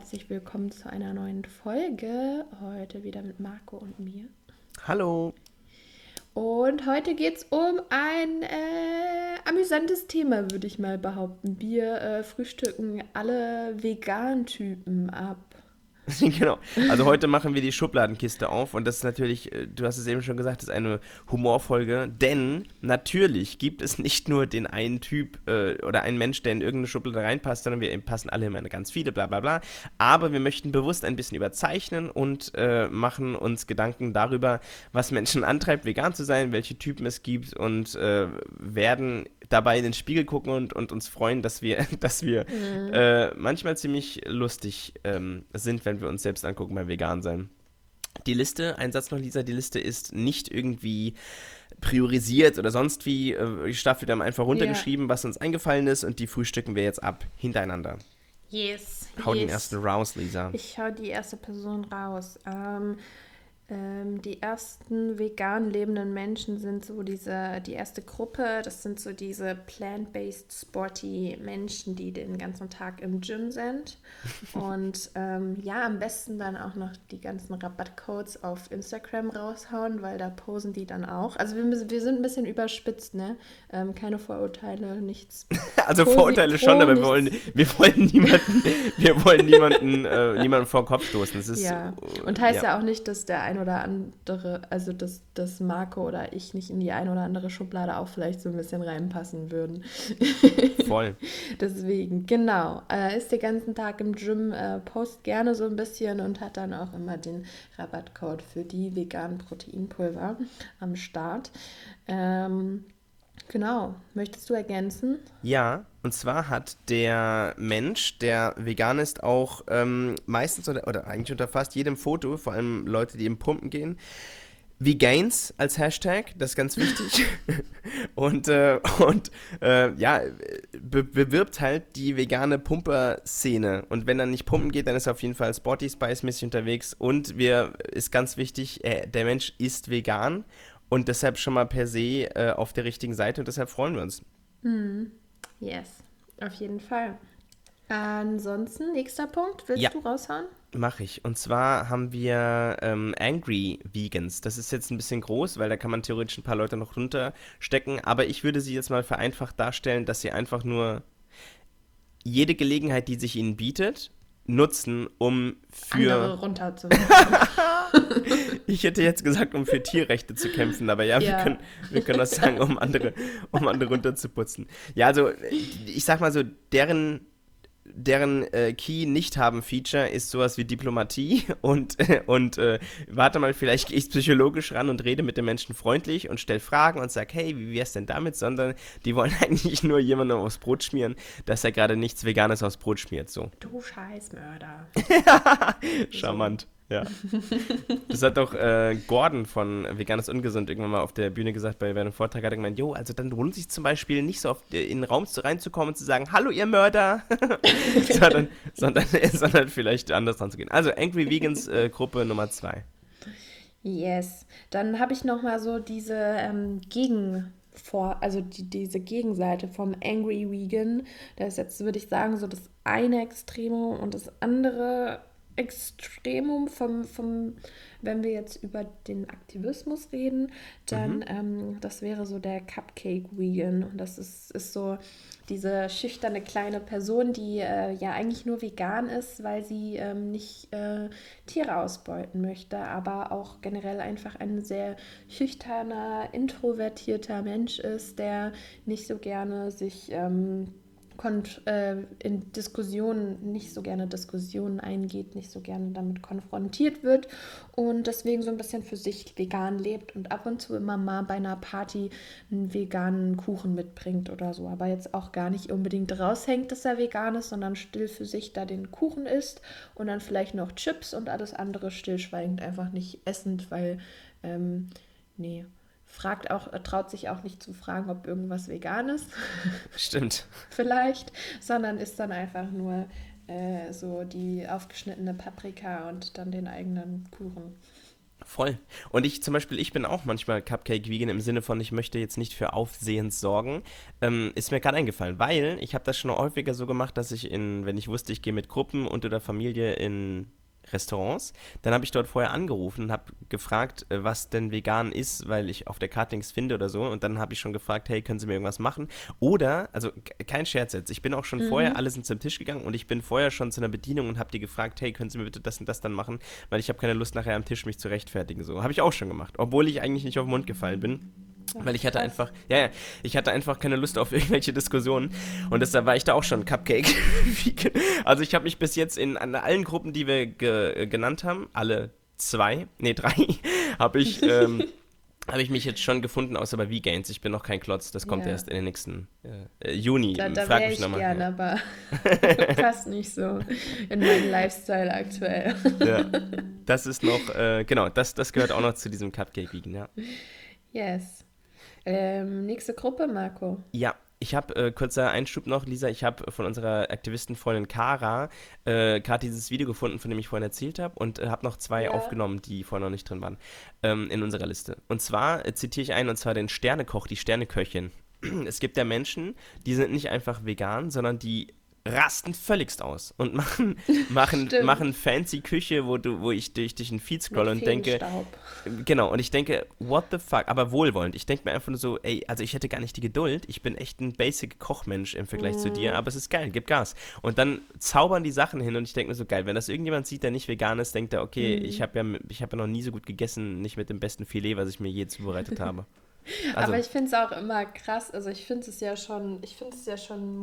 herzlich willkommen zu einer neuen Folge. Heute wieder mit Marco und mir. Hallo. Und heute geht es um ein äh, amüsantes Thema, würde ich mal behaupten. Wir äh, frühstücken alle Vegan-Typen ab. genau. Also heute machen wir die Schubladenkiste auf und das ist natürlich, äh, du hast es eben schon gesagt, das ist eine Humorfolge, denn natürlich gibt es nicht nur den einen Typ äh, oder einen Mensch, der in irgendeine Schublade reinpasst, sondern wir passen alle immer ganz viele, bla bla bla. Aber wir möchten bewusst ein bisschen überzeichnen und äh, machen uns Gedanken darüber, was Menschen antreibt, vegan zu sein, welche Typen es gibt und äh, werden dabei in den Spiegel gucken und, und uns freuen, dass wir, dass wir mhm. äh, manchmal ziemlich lustig ähm, sind, wenn wir uns selbst angucken beim Vegan-Sein. Die Liste, ein Satz noch, Lisa, die Liste ist nicht irgendwie priorisiert oder sonst wie. Äh, die Staffel haben einfach runtergeschrieben, yeah. was uns eingefallen ist und die frühstücken wir jetzt ab, hintereinander. Yes. Hau yes. den ersten raus, Lisa. Ich hau die erste Person raus. Ähm, ähm, die ersten vegan lebenden Menschen sind so diese, die erste Gruppe, das sind so diese plant-based sporty Menschen, die den ganzen Tag im Gym sind. Und ähm, ja, am besten dann auch noch die ganzen Rabattcodes auf Instagram raushauen, weil da posen die dann auch. Also wir, wir sind ein bisschen überspitzt, ne? Ähm, keine Vorurteile, nichts. also Pro Vorurteile schon, aber wir wollen, wir wollen niemanden, wir wollen niemanden, äh, niemanden vor den Kopf stoßen. Das ist, ja. Und heißt ja. ja auch nicht, dass der eine oder andere, also dass, dass Marco oder ich nicht in die eine oder andere Schublade auch vielleicht so ein bisschen reinpassen würden. Voll. Deswegen, genau. Äh, ist den ganzen Tag im Gym, äh, post gerne so ein bisschen und hat dann auch immer den Rabattcode für die veganen Proteinpulver am Start. Ähm, Genau. Möchtest du ergänzen? Ja, und zwar hat der Mensch, der vegan ist, auch ähm, meistens oder, oder eigentlich unter fast jedem Foto, vor allem Leute, die im Pumpen gehen, Vegains als Hashtag, das ist ganz wichtig. und äh, und äh, ja, be bewirbt halt die vegane Pumper-Szene. Und wenn er nicht pumpen geht, dann ist er auf jeden Fall Sporty Spice-mäßig unterwegs. Und wir ist ganz wichtig, äh, der Mensch ist vegan und deshalb schon mal per se äh, auf der richtigen Seite und deshalb freuen wir uns. Mm. Yes, auf jeden Fall. Ansonsten, nächster Punkt, willst ja. du raushauen? Mache ich. Und zwar haben wir ähm, Angry Vegans. Das ist jetzt ein bisschen groß, weil da kann man theoretisch ein paar Leute noch runterstecken. Aber ich würde sie jetzt mal vereinfacht darstellen, dass sie einfach nur jede Gelegenheit, die sich ihnen bietet, nutzen, um für. Andere runterzuwerfen. ich hätte jetzt gesagt, um für Tierrechte zu kämpfen, aber ja, ja. Wir, können, wir können das sagen, um andere, um andere runterzuputzen. Ja, also ich sag mal so, deren deren äh, Key-Nicht-Haben-Feature ist sowas wie Diplomatie und, äh, und äh, warte mal, vielleicht gehe ich psychologisch ran und rede mit den Menschen freundlich und stelle Fragen und sage, hey, wie wär's denn damit? Sondern die wollen eigentlich nur jemandem aufs Brot schmieren, dass er gerade nichts Veganes aufs Brot schmiert. So. Du Scheißmörder. Charmant. Ja. Das hat doch äh, Gordon von Veganes Ungesund irgendwann mal auf der Bühne gesagt bei einem Vortrag. Hat er gemeint, jo, also dann lohnt sich zum Beispiel nicht so auf, in den Raum zu, reinzukommen und zu sagen, hallo ihr Mörder, sondern, sondern, sondern vielleicht anders dran zu gehen. Also Angry Vegans äh, Gruppe Nummer zwei. Yes. Dann habe ich noch mal so diese ähm, Gegen vor, also die, diese Gegenseite vom Angry Vegan. Das ist jetzt, würde ich sagen, so das eine Extremum und das andere Extremum vom, vom, wenn wir jetzt über den Aktivismus reden, dann mhm. ähm, das wäre so der Cupcake Vegan. Und das ist, ist so diese schüchterne kleine Person, die äh, ja eigentlich nur vegan ist, weil sie ähm, nicht äh, Tiere ausbeuten möchte, aber auch generell einfach ein sehr schüchterner, introvertierter Mensch ist, der nicht so gerne sich ähm, äh, in Diskussionen nicht so gerne Diskussionen eingeht, nicht so gerne damit konfrontiert wird und deswegen so ein bisschen für sich vegan lebt und ab und zu immer mal bei einer Party einen veganen Kuchen mitbringt oder so, aber jetzt auch gar nicht unbedingt raushängt, dass er vegan ist, sondern still für sich da den Kuchen isst und dann vielleicht noch Chips und alles andere stillschweigend einfach nicht essend, weil ähm, nee fragt auch, traut sich auch nicht zu fragen, ob irgendwas vegan ist. Stimmt. Vielleicht, sondern isst dann einfach nur äh, so die aufgeschnittene Paprika und dann den eigenen Kuchen. voll. Und ich zum Beispiel, ich bin auch manchmal Cupcake-Vegan im Sinne von, ich möchte jetzt nicht für Aufsehens sorgen. Ähm, ist mir gerade eingefallen, weil ich habe das schon häufiger so gemacht, dass ich in, wenn ich wusste, ich gehe mit Gruppen und oder Familie in Restaurants. Dann habe ich dort vorher angerufen und habe gefragt, äh, was denn vegan ist, weil ich auf der Karte nichts finde oder so. Und dann habe ich schon gefragt, hey, können Sie mir irgendwas machen? Oder, also kein Scherz jetzt, ich bin auch schon mhm. vorher, alle sind zum Tisch gegangen und ich bin vorher schon zu einer Bedienung und habe die gefragt, hey, können Sie mir bitte das und das dann machen? Weil ich habe keine Lust nachher am Tisch mich zu rechtfertigen. So habe ich auch schon gemacht, obwohl ich eigentlich nicht auf den Mund gefallen bin. Weil ich hatte einfach, ja, ja, ich hatte einfach keine Lust auf irgendwelche Diskussionen. Und deshalb war ich da auch schon Cupcake. also ich habe mich bis jetzt in an allen Gruppen, die wir ge, genannt haben, alle zwei, nee, drei, habe ich, ähm, habe ich mich jetzt schon gefunden, außer bei V-Gains. Ich bin noch kein Klotz, das kommt ja. erst in den nächsten äh, Juni. Da, da Frag mich ich nochmal. gerne, ja. aber passt nicht so in meinen Lifestyle aktuell. ja, das ist noch, äh, genau, das, das gehört auch noch zu diesem Cupcake-Vegan, ja. Yes. Ähm, nächste Gruppe, Marco. Ja, ich habe, äh, kurzer Einschub noch, Lisa, ich habe von unserer Aktivistenfreundin Kara äh, gerade dieses Video gefunden, von dem ich vorhin erzählt habe und äh, habe noch zwei ja. aufgenommen, die vorher noch nicht drin waren, ähm, in unserer Liste. Und zwar äh, zitiere ich einen, und zwar den Sternekoch, die Sterneköchin. Es gibt ja Menschen, die sind nicht einfach vegan, sondern die rasten völligst aus und machen, machen, machen fancy Küche, wo du, wo ich durch, durch den Feed scrolle und denke. Genau, und ich denke, what the fuck, aber wohlwollend. Ich denke mir einfach nur so, ey, also ich hätte gar nicht die Geduld. Ich bin echt ein basic Kochmensch im Vergleich mm. zu dir, mhm. aber es ist geil, gib Gas. Und dann zaubern die Sachen hin und ich denke mir so, geil, wenn das irgendjemand sieht, der nicht vegan ist, denkt er, okay, mm. ich habe ja, hab ja noch nie so gut gegessen, nicht mit dem besten Filet, was ich mir je zubereitet habe. Also, aber ich finde es auch immer krass, also ich finde es ja schon, ich finde es ja schon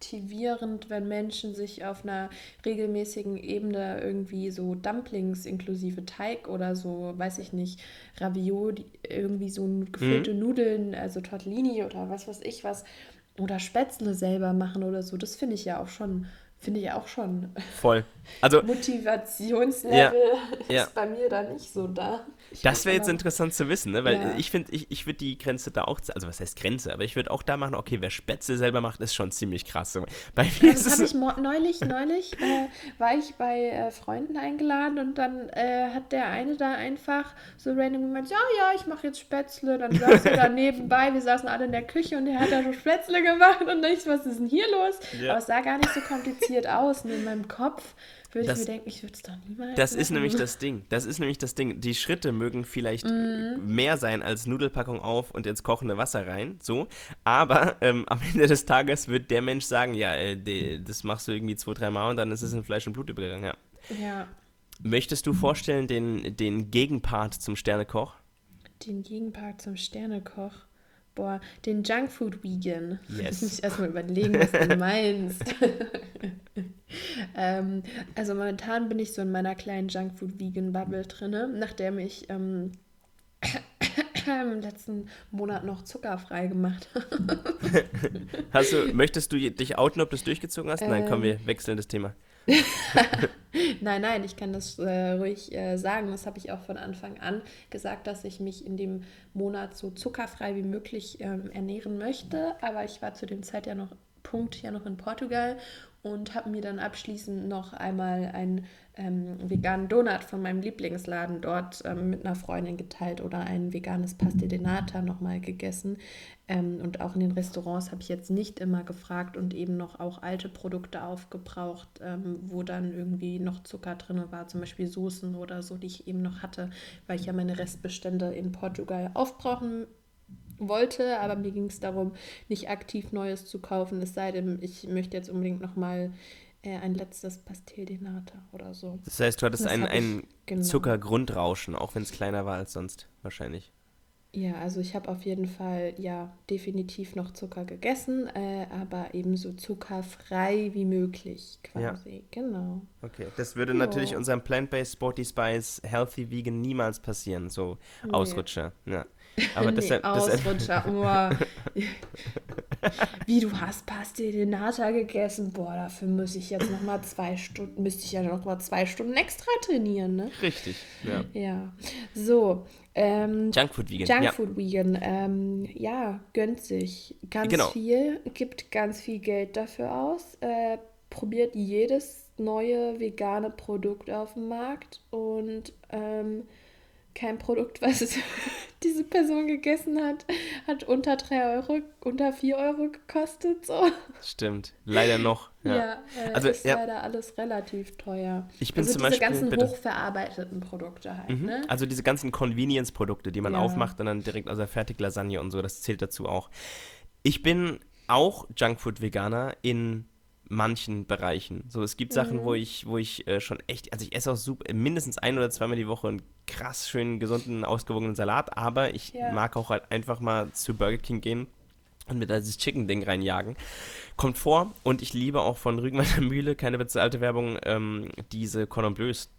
motivierend, wenn Menschen sich auf einer regelmäßigen Ebene irgendwie so Dumplings inklusive Teig oder so, weiß ich nicht, Ravioli, irgendwie so gefüllte mhm. Nudeln, also Tortellini oder was weiß ich was, oder Spätzle selber machen oder so. Das finde ich ja auch schon finde ich auch schon. Voll. Also Motivationslevel ja, ist ja. bei mir da nicht so da. Ich das wäre jetzt interessant zu wissen, ne? weil ja. ich finde, ich, ich würde die Grenze da auch, also was heißt Grenze, aber ich würde auch da machen, okay, wer Spätzle selber macht, ist schon ziemlich krass. Bei mir das habe ich neulich, neulich äh, war ich bei äh, Freunden eingeladen und dann äh, hat der eine da einfach so random gemeint, ja, ja, ich mache jetzt Spätzle, dann saß er da nebenbei, wir saßen alle in der Küche und der hat da schon Spätzle gemacht und ich, was ist denn hier los? Aber es sah gar nicht so kompliziert aus und in meinem Kopf würde das, ich mir denken, ich würde es doch niemals Das machen. ist nämlich das Ding. Das ist nämlich das Ding. Die Schritte mögen vielleicht mm. mehr sein als Nudelpackung auf und ins kochende Wasser rein, so. Aber ähm, am Ende des Tages wird der Mensch sagen, ja, äh, de, das machst du irgendwie zwei, drei Mal und dann ist es in Fleisch und Blut übergegangen, ja. Ja. Möchtest du vorstellen den, den Gegenpart zum Sternekoch? Den Gegenpart zum Sternekoch? Boah, den Junkfood Vegan. Yes. Ich muss erstmal überlegen, was du meinst. ähm, also momentan bin ich so in meiner kleinen Junkfood Vegan Bubble drinne, nachdem ich ähm, im letzten Monat noch zuckerfrei gemacht habe. hast du, möchtest du dich outen, ob du es durchgezogen hast? Ähm, Nein, komm, wir ähm. wechseln das Thema. nein, nein, ich kann das äh, ruhig äh, sagen. Das habe ich auch von Anfang an gesagt, dass ich mich in dem Monat so zuckerfrei wie möglich ähm, ernähren möchte. Aber ich war zu dem Zeit ja noch Punkt ja noch in Portugal und habe mir dann abschließend noch einmal einen ähm, veganen Donut von meinem Lieblingsladen dort ähm, mit einer Freundin geteilt oder ein veganes Pastel de Nata nochmal gegessen. Ähm, und auch in den Restaurants habe ich jetzt nicht immer gefragt und eben noch auch alte Produkte aufgebraucht, ähm, wo dann irgendwie noch Zucker drin war, zum Beispiel Soßen oder so, die ich eben noch hatte, weil ich ja meine Restbestände in Portugal aufbrauchen wollte, aber mir ging es darum, nicht aktiv Neues zu kaufen, es sei denn, ich möchte jetzt unbedingt nochmal äh, ein letztes Pastel de Nata oder so. Das heißt, du hattest das ein, ein genau. Zuckergrundrauschen, auch wenn es kleiner war als sonst, wahrscheinlich. Ja, also ich habe auf jeden Fall ja definitiv noch Zucker gegessen, äh, aber eben so zuckerfrei wie möglich quasi. Ja. Genau. Okay, das würde jo. natürlich unserem Plant-Based Sporty Spice Healthy Vegan niemals passieren, so nee. Ausrutscher. Ja. Aber nee, deshalb, Ausrutscher. Deshalb... Wie du hast Pastel de Nata gegessen. Boah, dafür muss ich jetzt noch mal zwei Stunden, müsste ich ja noch mal zwei Stunden extra trainieren, ne? Richtig, ja. Ja. So. Ähm, Junkfood Vegan. Junkfood ja. Vegan. Ähm, ja, gönnt sich ganz genau. viel, gibt ganz viel Geld dafür aus, äh, probiert jedes neue vegane Produkt auf dem Markt und ähm, kein Produkt, was diese Person gegessen hat, hat unter 3 Euro, unter 4 Euro gekostet. So. Stimmt, leider noch. Ja, ja äh, also, ist ja. leider alles relativ teuer. Ich bin also zum diese Beispiel, ganzen bitte. hochverarbeiteten Produkte halt. Mhm. Ne? Also diese ganzen Convenience-Produkte, die man Ja. aufmacht und dann direkt aus der Fertiglasagne und so, das zählt dazu auch. Ich bin auch Junkfood-Veganer in manchen Bereichen. So, es gibt Sachen, Mhm. wo ich, wo ich äh, schon echt, also ich esse auch super, mindestens ein oder zweimal die Woche einen krass schönen, gesunden, ausgewogenen Salat, aber ich Ja. mag auch halt einfach mal zu Burger King gehen und mir da dieses Chicken-Ding reinjagen. Kommt vor und ich liebe auch von Rügenwalder Mühle, keine bezahlte Werbung, ähm, diese Cordon Bleus.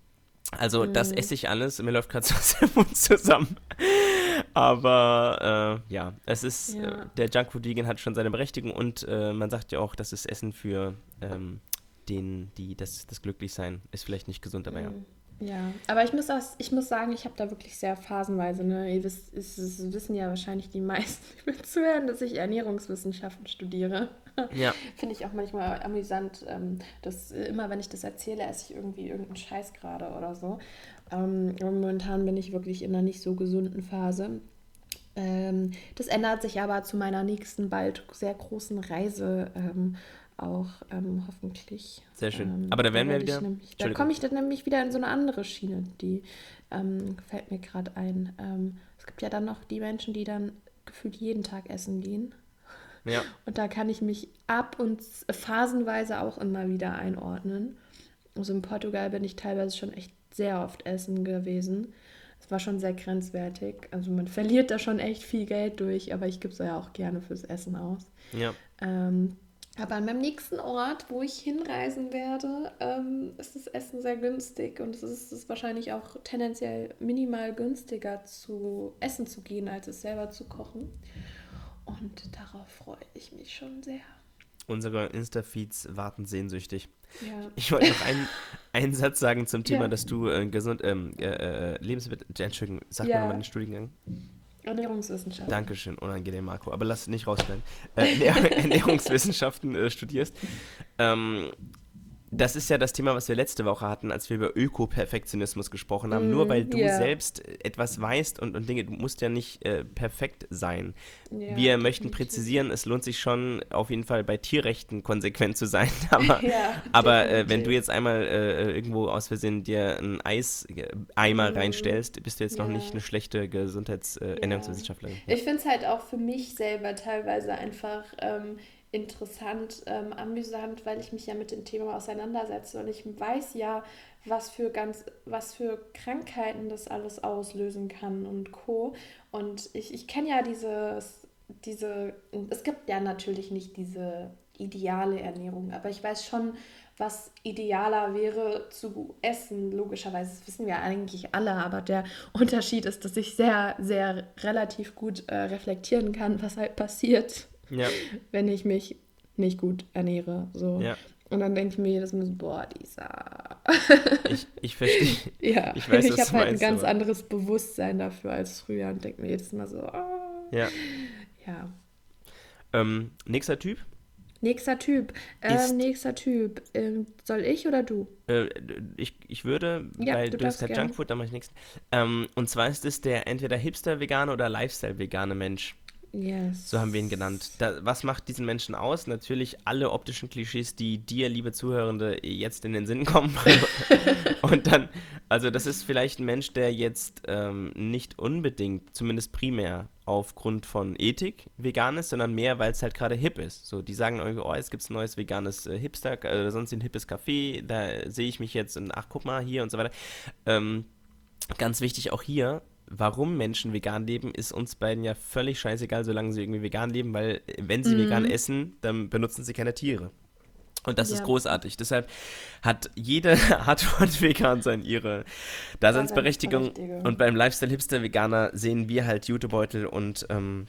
Also das Mhm. esse ich alles, mir läuft gerade so aus dem Mund zusammen. Aber äh, ja, es ist, Ja. äh, der Junkfood Vegan hat schon seine Berechtigung und äh, man sagt ja auch, das ist Essen für ähm, den, die, das, das Glücklichsein ist vielleicht nicht gesund, aber ja. Mhm. Ja, aber ich muss, auch, ich muss sagen, ich habe da wirklich sehr phasenweise, ne? Ihr wisst, es, es wissen ja wahrscheinlich die meisten, die mir zuhören, dass ich Ernährungswissenschaften studiere. Ja, Finde ich auch manchmal amüsant, ähm, dass äh, immer, wenn ich das erzähle, esse ich irgendwie irgendeinen Scheiß gerade oder so. Ähm, momentan bin ich wirklich in einer nicht so gesunden Phase. Ähm, das ändert sich aber zu meiner nächsten, bald sehr großen Reise ähm, auch ähm, hoffentlich. Sehr schön. Ähm, Aber da werden wir wieder- Nämlich, da komme ich dann nämlich wieder in so eine andere Schiene, die ähm, fällt mir gerade ein. Es gibt ja dann noch die Menschen, die dann gefühlt jeden Tag essen gehen. ja. Und da kann ich mich ab und phasenweise auch immer wieder einordnen. Also in Portugal bin ich teilweise schon echt sehr oft essen gewesen. Es war schon sehr grenzwertig. Also man verliert da schon echt viel Geld durch, aber ich gebe es ja auch gerne fürs Essen aus. Ja. Ähm, aber an meinem nächsten Ort, wo ich hinreisen werde, ähm, ist das Essen sehr günstig und es ist, es ist wahrscheinlich auch tendenziell minimal günstiger zu essen zu gehen, als es selber zu kochen. Und darauf freue ich mich schon sehr. Unsere Insta-Feeds warten sehnsüchtig. Ja. Ich wollte noch einen, einen Satz sagen zum Thema, Ja. dass du äh, gesund, ähm, äh, äh, Lebensmittel, äh, Entschuldigung, sag Ja. mir mal den Studiengang. Ernährungswissenschaften. Dankeschön, unangenehm, Marco, aber lass nicht rausbleiben. Äh, Ernähr- Ernährungswissenschaften äh, studierst. Ähm, das ist ja das Thema, was wir letzte Woche hatten, als wir über Öko-Perfektionismus gesprochen haben. Nur Mm, weil du ja. selbst etwas weißt und, und Dinge, du musst ja nicht äh, perfekt sein. Ja, wir möchten präzisieren, es lohnt sich schon auf jeden Fall bei Tierrechten konsequent zu sein. Aber, Ja, aber äh, wenn du jetzt einmal äh, irgendwo aus Versehen dir einen Eiseimer Mhm. reinstellst, bist du jetzt noch Ja. nicht eine schlechte Gesundheits-, äh. Ernährungswissenschaftlerin. Ich finde es halt auch für mich selber teilweise einfach ähm, interessant, ähm, amüsant, weil ich mich ja mit dem Thema auseinandersetze und ich weiß ja, was für ganz, was für Krankheiten das alles auslösen kann und Co. Und ich, ich kenne ja dieses, diese, es gibt ja natürlich nicht diese ideale Ernährung, aber ich weiß schon, was idealer wäre zu essen, logischerweise. Das wissen wir eigentlich alle, aber der Unterschied ist, dass ich sehr, sehr relativ gut äh, reflektieren kann, was halt passiert, Ja, wenn ich mich nicht gut ernähre. So. ja. Und dann denke ich mir jedes Mal so, boah, dieser. Ich, ich verstehe. Ja, Ich weiß, was habe halt ein ganz aber- anderes Bewusstsein dafür als früher und denke mir jedes Mal so, ah. Ja. ja. Ähm, nächster Typ. Nächster Typ. Ähm, nächster Typ. Ähm, soll ich oder du? Äh, ich, ich würde, Ja, weil du du hast gerne. Junkfood, dann mache ich nächsten. Ähm, und zwar ist es der entweder Hipster-Vegane oder Lifestyle-vegane Mensch. Yes. So haben wir ihn genannt. Da, was macht diesen Menschen aus? Natürlich alle optischen Klischees, die dir, liebe Zuhörende, jetzt in den Sinn kommen. Und dann, also das ist vielleicht ein Mensch, der jetzt ähm, nicht unbedingt, zumindest primär, aufgrund von Ethik vegan ist, sondern mehr, weil es halt gerade hip ist. So, die sagen irgendwie, oh, jetzt gibt es ein neues veganes äh, Hipster, äh, oder sonst ein hippes Café, da sehe ich mich jetzt und ach, guck mal, hier und so weiter. Ähm, ganz wichtig auch hier, warum Menschen vegan leben, ist uns beiden ja völlig scheißegal, solange sie irgendwie vegan leben, weil äh, wenn sie Mhm. vegan essen, dann benutzen sie keine Tiere. Und das ist Ja. großartig. Deshalb hat jede Art von Vegan-Sein ihre Daseinsberechtigung. Und beim Lifestyle-Hipster-Veganer sehen wir halt Jutebeutel und ähm,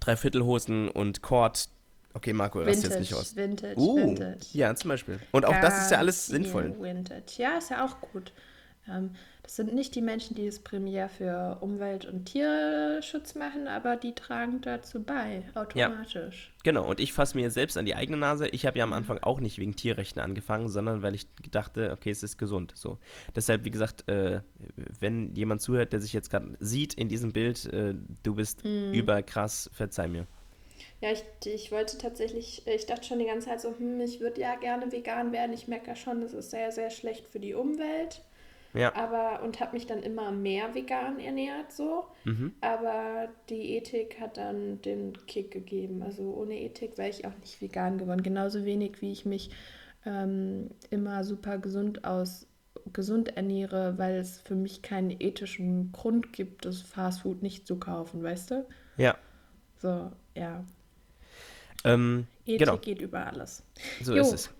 Dreiviertelhosen und Kord. Okay, Marco, rast jetzt nicht aus. Vintage, Uh, Vintage. ja, zum Beispiel. Und auch das ist ja alles sinnvoll. Vintage. Ja, ist ja auch gut. Ähm, Das sind nicht die Menschen, die es primär für Umwelt- und Tierschutz machen, aber die tragen dazu bei, automatisch. Ja, genau, und ich fasse mir selbst an die eigene Nase. Ich habe ja am Anfang auch nicht wegen Tierrechten angefangen, sondern weil ich dachte, okay, es ist gesund. So. Deshalb, wie gesagt, äh, wenn jemand zuhört, der sich jetzt gerade sieht in diesem Bild, äh, du bist mhm. überkrass, verzeih mir. Ja, ich, ich wollte tatsächlich, ich dachte schon die ganze Zeit so, hm, ich würde ja gerne vegan werden. Ich merke ja schon, das ist sehr, sehr schlecht für die Umwelt. Ja. Aber, und habe mich dann immer mehr vegan ernährt, so. Mhm. Aber die Ethik hat dann den Kick gegeben. Also ohne Ethik wäre ich auch nicht vegan geworden. Genauso wenig, wie ich mich ähm, immer super gesund aus gesund ernähre, weil es für mich keinen ethischen Grund gibt, das Fastfood nicht zu kaufen, weißt du? Ja. So, ja. Ähm, Ethik genau. geht über alles. So jo. ist es.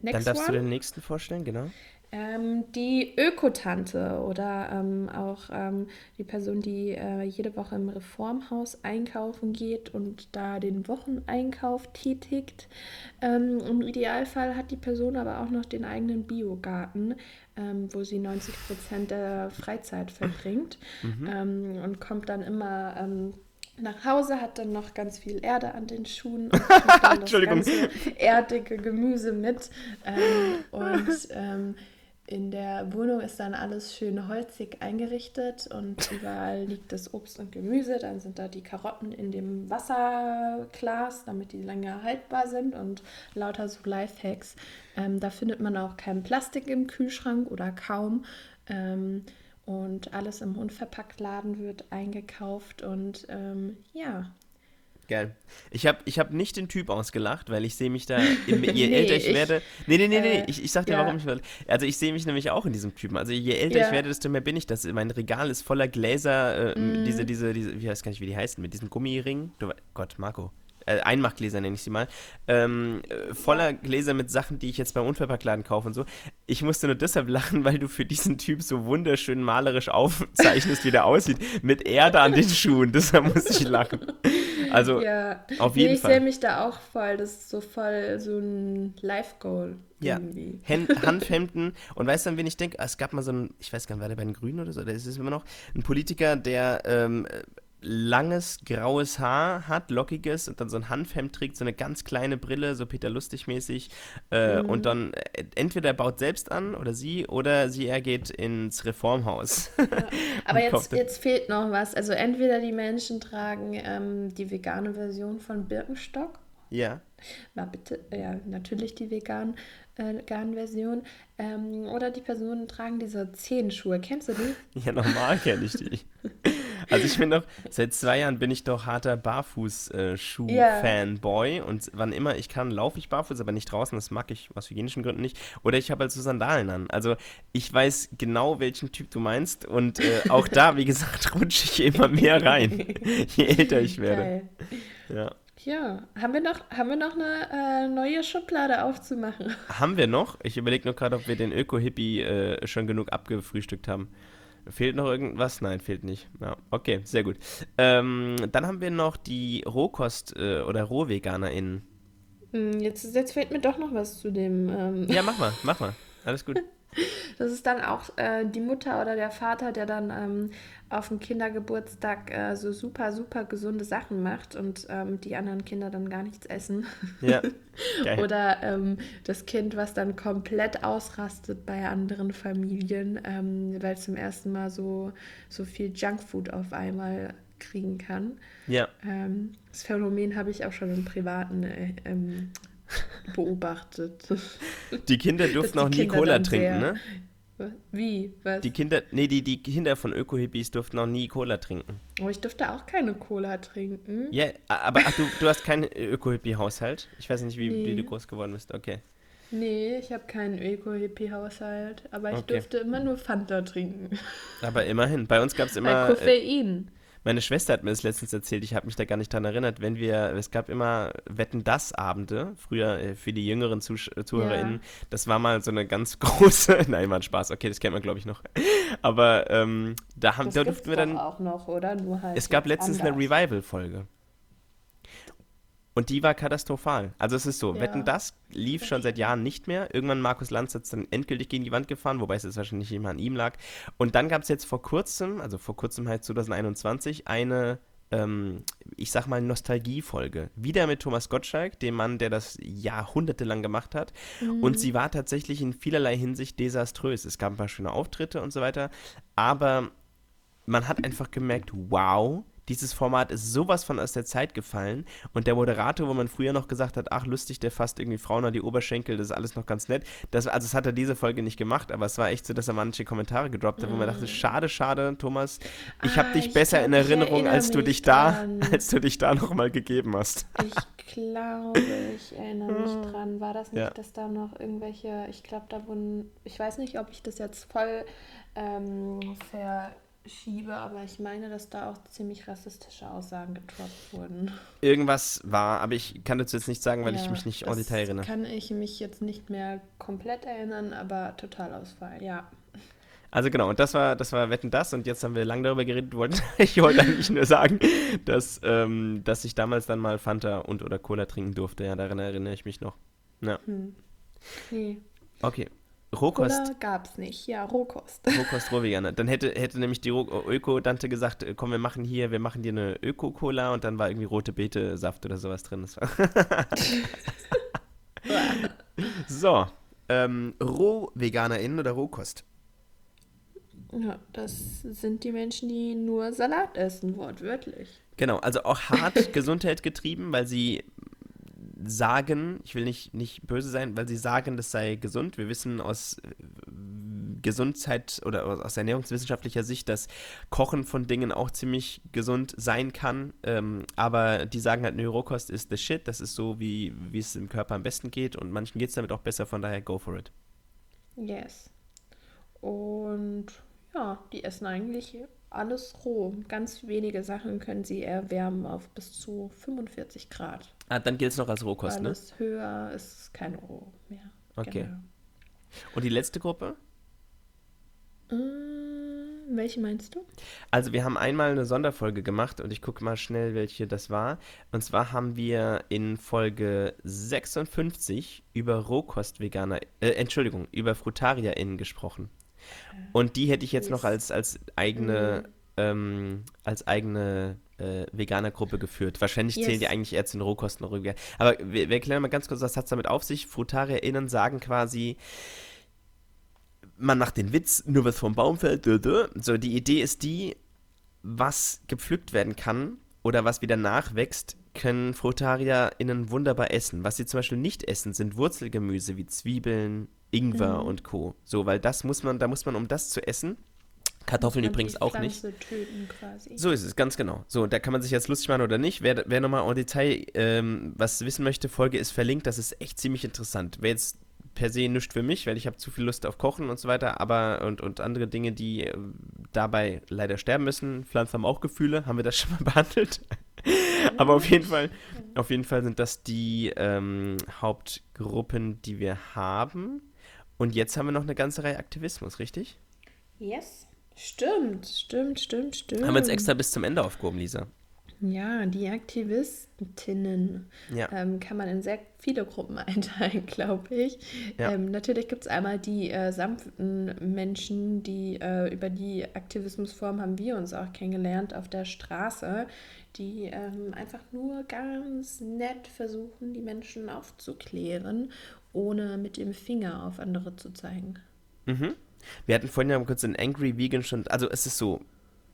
Next Dann darfst one. du den nächsten vorstellen, genau. Ähm, die Ökotante oder ähm, auch ähm, die Person, die äh, jede Woche im Reformhaus einkaufen geht und da den Wocheneinkauf tätigt. Ähm, Im Idealfall hat die Person aber auch noch den eigenen Biogarten, ähm, wo sie 90 Prozent der Freizeit verbringt mhm. Ähm, und kommt dann immer nach Hause, hat dann noch ganz viel Erde an den Schuhen und das ganze erdige Gemüse mit. Ähm, und ähm, in der Wohnung ist dann alles schön holzig eingerichtet und überall liegt das Obst und Gemüse. Dann sind da die Karotten in dem Wasserglas, damit die länger haltbar sind und lauter so Lifehacks. Ähm, da findet man auch kein Plastik im Kühlschrank oder kaum. Ähm, und alles im Unverpacktladen wird eingekauft und ähm, ja. Geil. Ich habe ich hab nicht den Typ ausgelacht, weil ich sehe mich da, im, je nee, älter ich, ich, werde. Nee, nee, nee, nee, äh, ich, ich sag dir, ja. warum ich. Also, ich sehe mich nämlich auch in diesem Typen. Also, je älter ja. ich werde, desto mehr bin ich das. Mein Regal ist voller Gläser, äh, mm. diese, diese, diese, ich weiß gar nicht, wie die heißen, mit diesem Gummiring. Du, Gott, Marco äh, Einmachgläser nenne ich sie mal, ähm, äh, voller Gläser mit Sachen, die ich jetzt beim Unverpacktladen kaufe und so. Ich musste nur deshalb lachen, weil du für diesen Typ so wunderschön malerisch aufzeichnest, wie der aussieht, mit Erde an den Schuhen. Deshalb muss ich lachen. Also, ja. auf jeden nee, ich Fall. Ich sehe mich da auch voll. Das ist so voll so ein Life-Goal. Ja, Hanfhemden. Und weißt du, an wen ich denke? Es gab mal so einen, ich weiß gar nicht, war der bei den Grünen oder so, der ist es immer noch, ein Politiker, der ähm, langes graues Haar hat, lockiges und dann so ein Hanfhemd trägt, so eine ganz kleine Brille, so Peter Lustig mäßig äh, mhm. und dann äh, entweder er baut selbst an oder sie oder sie er geht ins Reformhaus. Ja. Aber jetzt, jetzt fehlt noch was. Also entweder die Menschen tragen ähm, die vegane Version von Birkenstock. Ja. Na bitte, ja, natürlich die vegan, äh, vegan Version. Ähm, oder die Personen tragen diese Zehenschuhe. Kennst du die? Ja, normal kenne ich die. Also ich bin doch, seit zwei Jahren bin ich doch harter Barfußschuh-Fanboy yeah. und wann immer ich kann, laufe ich barfuß, aber nicht draußen, das mag ich aus hygienischen Gründen nicht. Oder ich habe halt so Sandalen an. Also ich weiß genau, welchen Typ du meinst und äh, auch da, wie gesagt, rutsche ich immer mehr rein, je älter ich werde. Geil. Ja. Ja, haben wir noch, haben wir noch eine äh, neue Schublade aufzumachen? Haben wir noch? Ich überlege nur gerade, ob wir den Öko-Hippie äh, schon genug abgefrühstückt haben. Fehlt noch irgendwas? Nein, fehlt nicht. Ja, okay, sehr gut. Ähm, dann haben wir noch die Rohkost- äh, oder RohveganerInnen. Hm, jetzt, jetzt fehlt mir doch noch was zu dem. Ähm ja, mach mal, mach mal. Alles gut. Das ist dann auch äh, die Mutter oder der Vater, der dann ähm, auf dem Kindergeburtstag äh, so super, super gesunde Sachen macht und ähm, die anderen Kinder dann gar nichts essen. Ja. Geil. oder ähm, das Kind, was dann komplett ausrastet bei anderen Familien, ähm, weil es zum ersten Mal so, so viel Junkfood auf einmal kriegen kann. Ja. Ähm, das Phänomen habe ich auch schon im Privaten äh, ähm, beobachtet. Die Kinder durften auch nie Cola trinken, ne? Wie? Was? Die Kinder, nee, die, die Kinder von Öko-Hippies durften noch nie Cola trinken. Oh, ich durfte auch keine Cola trinken. Ja, aber ach, du, du hast keinen Öko-Hippie-Haushalt? Ich weiß nicht, wie, nee. wie du groß geworden bist. Okay. Nee, ich habe keinen Öko-Hippie-Haushalt, aber ich okay. durfte immer nur Fanta trinken. Aber immerhin, bei uns gab es immer. Bei Koffein. Äh, meine Schwester hat mir das letztens erzählt, ich habe mich da gar nicht dran erinnert, wenn wir, es gab immer Wetten das Abende, früher äh, für die jüngeren Zuh ZuhörerInnen, ja. das war mal so eine ganz große, nein, war ein Spaß, okay, das kennt man glaube ich noch. Aber ähm, da, haben, da durften wir dann. auch noch, oder? Nur halt es gab letztens anders. eine Revival-Folge. Und die war katastrophal. Also es ist so, Ja, Wetten, das lief schon seit Jahren nicht mehr. Irgendwann Markus Lanz hat es dann endgültig gegen die Wand gefahren, wobei es jetzt wahrscheinlich nicht immer an ihm lag. Und dann gab es jetzt vor kurzem, also vor kurzem halt 2021, eine, ähm, ich sag mal, Nostalgiefolge. Wieder mit Thomas Gottschalk, dem Mann, der das jahrhundertelang gemacht hat. Und sie war tatsächlich in vielerlei Hinsicht desaströs. Es gab ein paar schöne Auftritte und so weiter. Aber man hat einfach gemerkt, wow, dieses Format ist sowas von aus der Zeit gefallen. Und der Moderator, wo man früher noch gesagt hat, ach lustig, der fasst irgendwie Frauen an die Oberschenkel, das ist alles noch ganz nett. Das, also das hat er diese Folge nicht gemacht, aber es war echt so, dass er manche Kommentare gedroppt hat, wo man dachte, schade, schade, Thomas, ich habe Ah, dich ich besser in Erinnerung, als du dich da, dran. als du dich da nochmal gegeben hast. Ich glaube, ich erinnere mich dran. War das nicht, Ja. dass da noch irgendwelche, ich glaube, da wurden, ich weiß nicht, ob ich das jetzt voll ähm, verschiebe, aber ich meine, dass da auch ziemlich rassistische Aussagen getroppt wurden. Irgendwas war, aber ich kann dazu jetzt nicht sagen, weil ich Ja, mich nicht das Detail erinnere. Kann ich mich jetzt nicht mehr komplett erinnern, aber Totalausfall, ja. Also genau, und das war, das war Wetten das und jetzt haben wir lange darüber geredet. Wollte, ich wollte eigentlich nur sagen, dass, ähm, dass ich damals dann mal Fanta und oder Cola trinken durfte. Ja, daran erinnere ich mich noch. Ja, Hm. Nee, okay. Rohkost, Cola gab's nicht. Ja, Rohkost. Rohkost Rohveganer. Dann hätte, hätte nämlich die Ro- Öko-Dante gesagt, äh, komm, wir machen hier, wir machen dir eine Öko-Cola und dann war irgendwie rote Beete-Saft oder sowas drin. Das war so, ähm, RohveganerInnen oder Rohkost? Ja, das sind die Menschen, die nur Salat essen, wortwörtlich. Genau, also auch hart Gesundheit getrieben, weil sie sagen, ich will nicht, nicht böse sein, weil sie sagen, das sei gesund. Wir wissen aus äh, Gesundheit oder aus ernährungswissenschaftlicher Sicht, dass Kochen von Dingen auch ziemlich gesund sein kann. Ähm, aber die sagen halt, Neurokost ist the shit. Das ist so, wie, wie es im Körper am besten geht. Und manchen geht es damit auch besser, von daher go for it. Yes. Und ja, die essen eigentlich alles roh. Ganz wenige Sachen können sie erwärmen auf bis zu 45 Grad. Ah, dann gilt es noch als Rohkost, ne? Alles höher ist kein roh mehr. Okay. Genau. Und die letzte Gruppe? Mm, welche meinst du? Also wir haben einmal eine Sonderfolge gemacht und ich gucke mal schnell, welche das war. Und zwar haben wir in Folge 56 über Rohkost-Veganer, äh, Entschuldigung, über FrutarierInnen gesprochen. Und die hätte ich jetzt noch als, als eigene, ähm, als eigene äh, Veganergruppe geführt. Wahrscheinlich zählen Yes. die eigentlich eher zu den Rohkosten rüber. Aber wir, wir erklären mal ganz kurz, was hat es damit auf sich. FrutarierInnen sagen quasi, man macht den Witz, nur was vom Baum fällt. dö, dö. So, die Idee ist die, was gepflückt werden kann oder was wieder nachwächst, können FrutarierInnen wunderbar essen. Was sie zum Beispiel nicht essen, sind Wurzelgemüse wie Zwiebeln, Ingwer Mhm. und Co. So, weil das muss man, da muss man, um das zu essen, Kartoffeln übrigens auch nicht. Töten quasi. So ist es, ganz genau. So, da kann man sich jetzt lustig machen oder nicht. Wer, wer nochmal en Detail ähm, was wissen möchte, Folge ist verlinkt. Das ist echt ziemlich interessant. Wäre jetzt per se nichts für mich, weil ich habe zu viel Lust auf Kochen und so weiter, aber und, und andere Dinge, die äh, dabei leider sterben müssen. Pflanzen haben auch Gefühle, haben wir das schon mal behandelt. aber auf jeden Fall, auf jeden Fall sind das die ähm, Hauptgruppen, die wir haben. Und jetzt haben wir noch eine ganze Reihe Aktivismus, richtig? Yes. Stimmt, stimmt, stimmt, stimmt. Haben wir uns extra bis zum Ende aufgehoben, Lisa. Ja, die Aktivistinnen Ja. ähm, kann man in sehr viele Gruppen einteilen, glaube ich. Ja. Ähm, natürlich gibt es einmal die äh, sanften Menschen, die äh, über die Aktivismusform haben wir uns auch kennengelernt auf der Straße, die ähm, einfach nur ganz nett versuchen, die Menschen aufzuklären, ohne mit dem Finger auf andere zu zeigen. Mhm. Wir hatten vorhin ja mal kurz den Angry Vegan schon, also es ist so,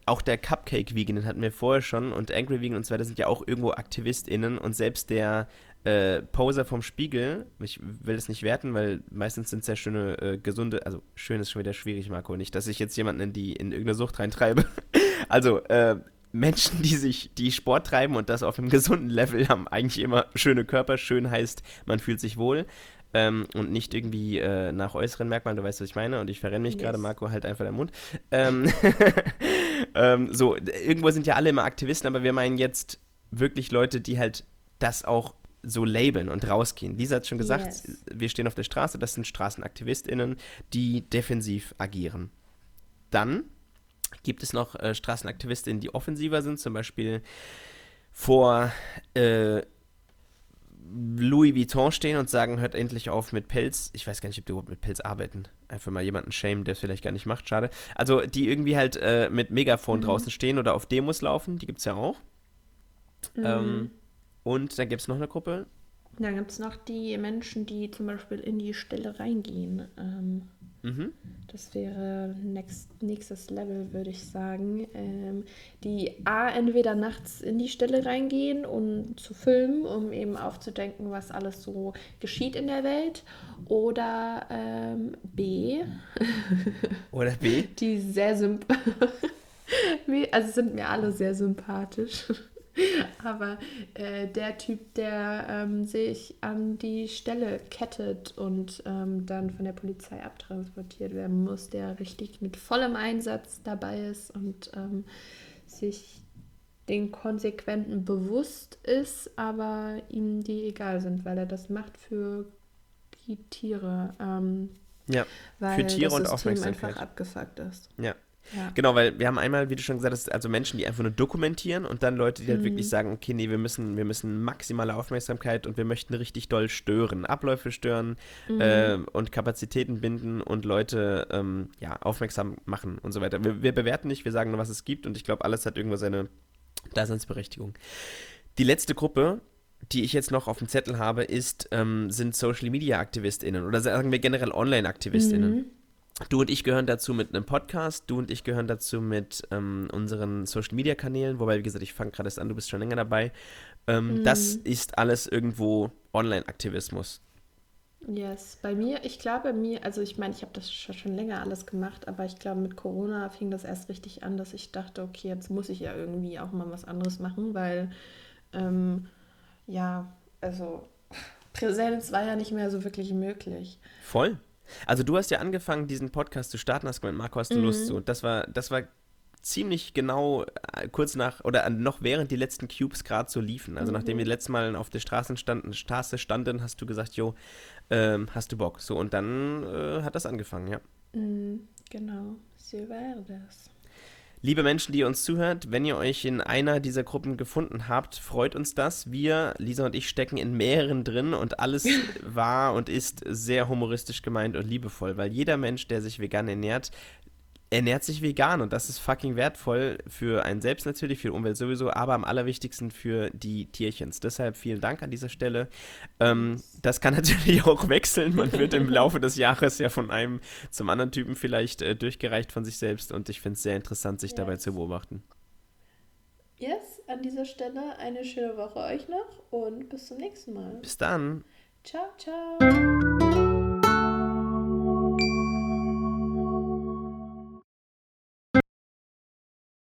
auch der Cupcake Vegan, den hatten wir vorher schon und Angry Vegan und so weiter sind ja auch irgendwo AktivistInnen und selbst der äh, Poser vom Spiegel, ich will es nicht werten, weil meistens sind es ja schöne, äh, gesunde, also schön ist schon wieder schwierig, Marco, nicht, dass ich jetzt jemanden in die, in irgendeine Sucht reintreibe. also, äh, Menschen, die sich, die Sport treiben und das auf einem gesunden Level, haben eigentlich immer schöne Körper. Schön heißt, man fühlt sich wohl. Ähm, und nicht irgendwie äh, nach äußeren Merkmalen, du weißt, was ich meine. Und ich verrenne mich Yes. gerade, Marco, halt einfach den Mund. Ähm, ähm, so, irgendwo sind ja alle immer Aktivisten, aber wir meinen jetzt wirklich Leute, die halt das auch so labeln und rausgehen. Lisa hat schon gesagt, Yes. wir stehen auf der Straße, das sind StraßenaktivistInnen, die defensiv agieren. Dann gibt es noch äh, Straßenaktivistinnen, die offensiver sind, zum Beispiel vor äh, Louis Vuitton stehen und sagen, hört endlich auf mit Pelz. Ich weiß gar nicht, ob die überhaupt mit Pelz arbeiten. Einfach mal jemanden shame, der es vielleicht gar nicht macht, schade. Also die irgendwie halt äh, mit Megafon mhm. draußen stehen oder auf Demos laufen, die gibt es ja auch. Mhm. Ähm, und dann gibt es noch eine Gruppe. Dann gibt es noch die Menschen, die zum Beispiel in die Stelle reingehen. Ähm, Mhm. Das wäre next, nächstes Level, würde ich sagen. Ähm, die A, entweder nachts in die Stelle reingehen und zu filmen, um eben aufzudenken, was alles so geschieht in der Welt. Oder ähm, B. Oder B. Die sehr sympathisch. also sind mir alle sehr sympathisch. Aber äh, der Typ, der ähm, sich an die Stelle kettet und ähm, dann von der Polizei abtransportiert werden muss, der richtig mit vollem Einsatz dabei ist und ähm, sich den Konsequenten bewusst ist, aber ihm die egal sind, weil er das macht für die Tiere. Ähm, ja, für Tiere und Aufmerksamkeit. einfach abgefuckt ist. Ja, ja. Genau, weil wir haben einmal, wie du schon gesagt hast, also Menschen, die einfach nur dokumentieren und dann Leute, die halt mhm. wirklich sagen, okay, nee, wir müssen, wir müssen maximale Aufmerksamkeit und wir möchten richtig doll stören, Abläufe stören mhm. äh, und Kapazitäten binden und Leute ähm, ja, aufmerksam machen und so weiter. Wir, wir bewerten nicht, wir sagen nur, was es gibt und ich glaube, alles hat irgendwo seine Daseinsberechtigung. Die letzte Gruppe, die ich jetzt noch auf dem Zettel habe, ist, ähm, sind Social Media AktivistInnen oder sagen wir generell Online-AktivistInnen. Mhm. Du und ich gehören dazu mit einem Podcast, du und ich gehören dazu mit ähm, unseren Social Media Kanälen, wobei, wie gesagt, ich fange gerade erst an, du bist schon länger dabei. Ähm, mhm. Das ist alles irgendwo Online-Aktivismus. Yes, bei mir, ich glaube, mir, also ich meine, ich habe das schon länger alles gemacht, aber ich glaube, mit Corona fing das erst richtig an, dass ich dachte, okay, jetzt muss ich ja irgendwie auch mal was anderes machen, weil, ähm, ja, also Präsenz war ja nicht mehr so wirklich möglich. Voll. Also du hast ja angefangen, diesen Podcast zu starten, hast gemeint, Marco, hast du mhm. Lust zu? das war, das war ziemlich genau äh, kurz nach oder noch während die letzten Cubes gerade so liefen. Also mhm. nachdem wir letztes Mal auf der Straße standen, Straße standen, hast du gesagt, jo, ähm, hast du Bock? So und dann äh, hat das angefangen, ja. Mhm, genau, so war das. Liebe Menschen, die ihr uns zuhört, wenn ihr euch in einer dieser Gruppen gefunden habt, freut uns das. Wir, Lisa und ich, stecken in mehreren drin und alles war und ist sehr humoristisch gemeint und liebevoll, weil jeder Mensch, der sich vegan ernährt, ernährt sich vegan und das ist fucking wertvoll für einen selbst natürlich, für die Umwelt sowieso, aber am allerwichtigsten für die Tierchens. Deshalb vielen Dank an dieser Stelle. Ähm, das kann natürlich auch wechseln. Man wird im Laufe des Jahres ja von einem zum anderen Typen vielleicht äh, durchgereicht von sich selbst und ich finde es sehr interessant, sich yes. dabei zu beobachten. Yes, an dieser Stelle eine schöne Woche euch noch und bis zum nächsten Mal. Bis dann. Ciao, ciao.